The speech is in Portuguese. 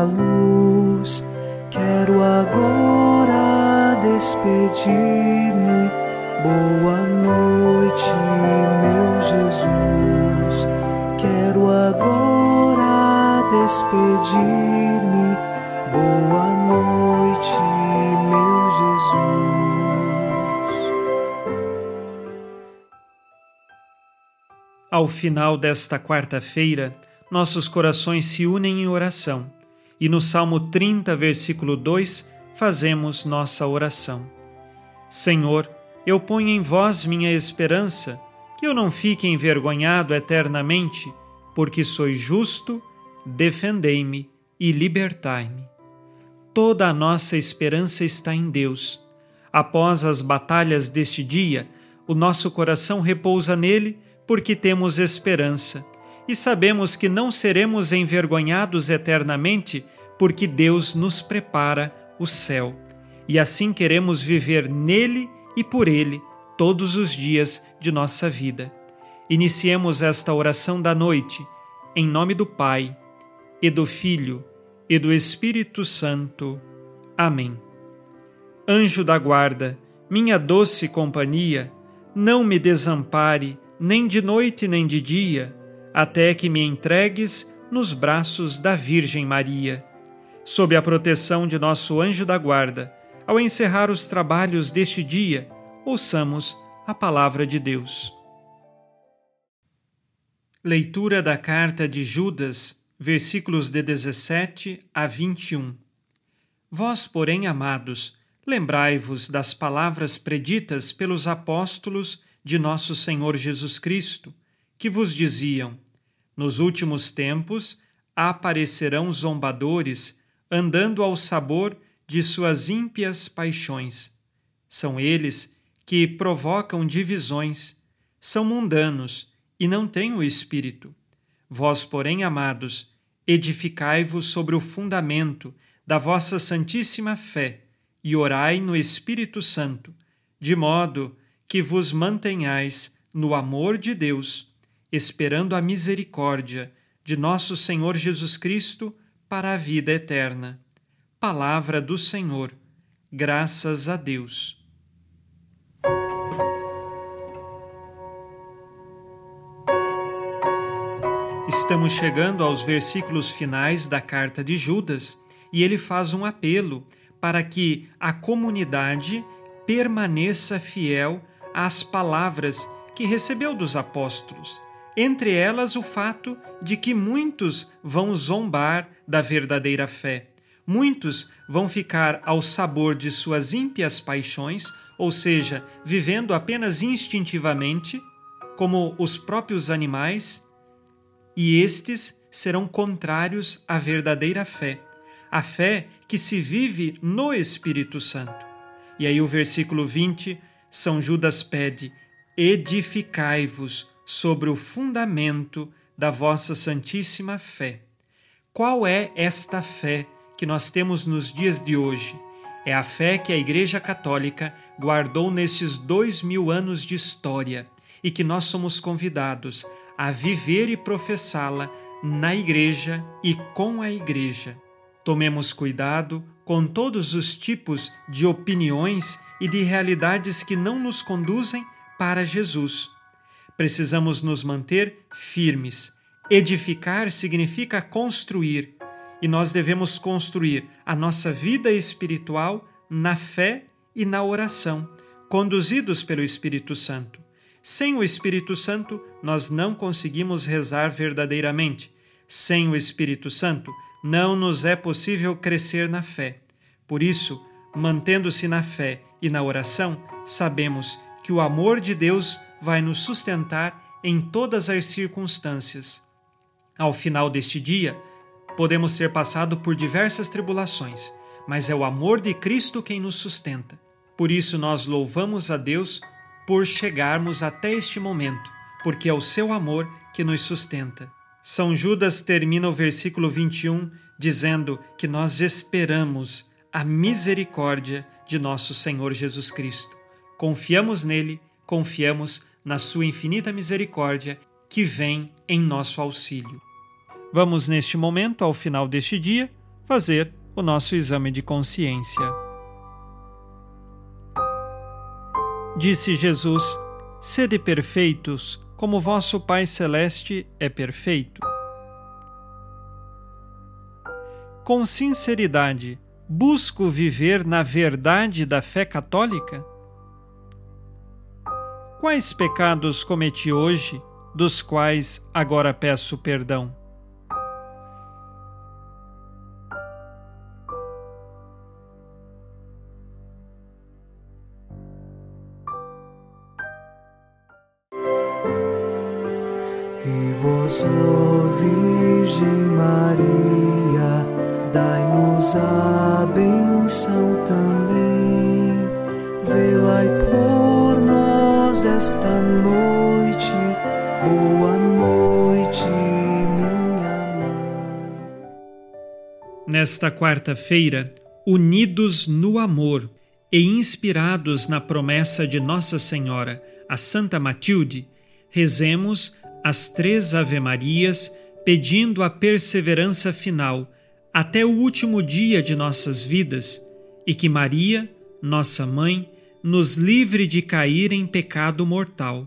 a luz. Quero agora despedir-me. Boa noite, meu Jesus. Quero agora despedir-me. Boa noite, meu Jesus. Ao final desta quarta-feira, nossos corações se unem em oração e no Salmo 30, versículo 2, fazemos nossa oração. Senhor, eu ponho em vós minha esperança, que eu não fique envergonhado eternamente, porque sois justo, defendei-me e libertai-me. Toda a nossa esperança está em Deus. Após as batalhas deste dia, o nosso coração repousa nele porque temos esperança e sabemos que não seremos envergonhados eternamente, porque Deus nos prepara o céu. E assim queremos viver nele e por ele todos os dias de nossa vida. Iniciemos esta oração da noite, em nome do Pai, e do Filho, e do Espírito Santo. Amém. Anjo da guarda, minha doce companhia, não me desampare, nem de noite nem de dia até que me entregues nos braços da Virgem Maria. Sob a proteção de nosso anjo da guarda, ao encerrar os trabalhos deste dia, ouçamos a palavra de Deus. Leitura da carta de Judas, versículos de 17 a 21. Vós, porém, amados, lembrai-vos das palavras preditas pelos apóstolos de nosso Senhor Jesus Cristo que vos diziam: Nos últimos tempos aparecerão zombadores, andando ao sabor de suas ímpias paixões. São eles que provocam divisões, são mundanos e não têm o espírito. Vós, porém, amados, edificai-vos sobre o fundamento da vossa santíssima fé e orai no Espírito Santo, de modo que vos mantenhais no amor de Deus esperando a misericórdia de nosso Senhor Jesus Cristo para a vida eterna. Palavra do Senhor. Graças a Deus. Estamos chegando aos versículos finais da carta de Judas e ele faz um apelo para que a comunidade permaneça fiel às palavras que recebeu dos apóstolos entre elas o fato de que muitos vão zombar da verdadeira fé. Muitos vão ficar ao sabor de suas ímpias paixões, ou seja, vivendo apenas instintivamente, como os próprios animais, e estes serão contrários à verdadeira fé, a fé que se vive no Espírito Santo. E aí o versículo 20, São Judas pede: edificai-vos sobre o fundamento da vossa santíssima fé. Qual é esta fé que nós temos nos dias de hoje? É a fé que a Igreja Católica guardou nesses dois mil anos de história e que nós somos convidados a viver e professá-la na Igreja e com a Igreja. Tomemos cuidado com todos os tipos de opiniões e de realidades que não nos conduzem para Jesus precisamos nos manter firmes. Edificar significa construir, e nós devemos construir a nossa vida espiritual na fé e na oração, conduzidos pelo Espírito Santo. Sem o Espírito Santo, nós não conseguimos rezar verdadeiramente. Sem o Espírito Santo, não nos é possível crescer na fé. Por isso, mantendo-se na fé e na oração, sabemos que o amor de Deus vai nos sustentar em todas as circunstâncias. Ao final deste dia, podemos ter passado por diversas tribulações, mas é o amor de Cristo quem nos sustenta. Por isso nós louvamos a Deus por chegarmos até este momento, porque é o seu amor que nos sustenta. São Judas termina o versículo 21 dizendo que nós esperamos a misericórdia de nosso Senhor Jesus Cristo. Confiamos nele, confiamos na sua infinita misericórdia que vem em nosso auxílio. Vamos, neste momento, ao final deste dia, fazer o nosso exame de consciência. Disse Jesus: Sede perfeitos, como vosso Pai Celeste é perfeito. Com sinceridade, busco viver na verdade da fé católica? Quais pecados cometi hoje, dos quais agora peço perdão? E vós, ó Virgem Maria, dai-nos a benção Boa noite, minha mãe. Nesta quarta-feira, unidos no amor e inspirados na promessa de Nossa Senhora, a Santa Matilde, rezemos as três Ave-Marias pedindo a perseverança final até o último dia de nossas vidas e que Maria, nossa mãe, nos livre de cair em pecado mortal.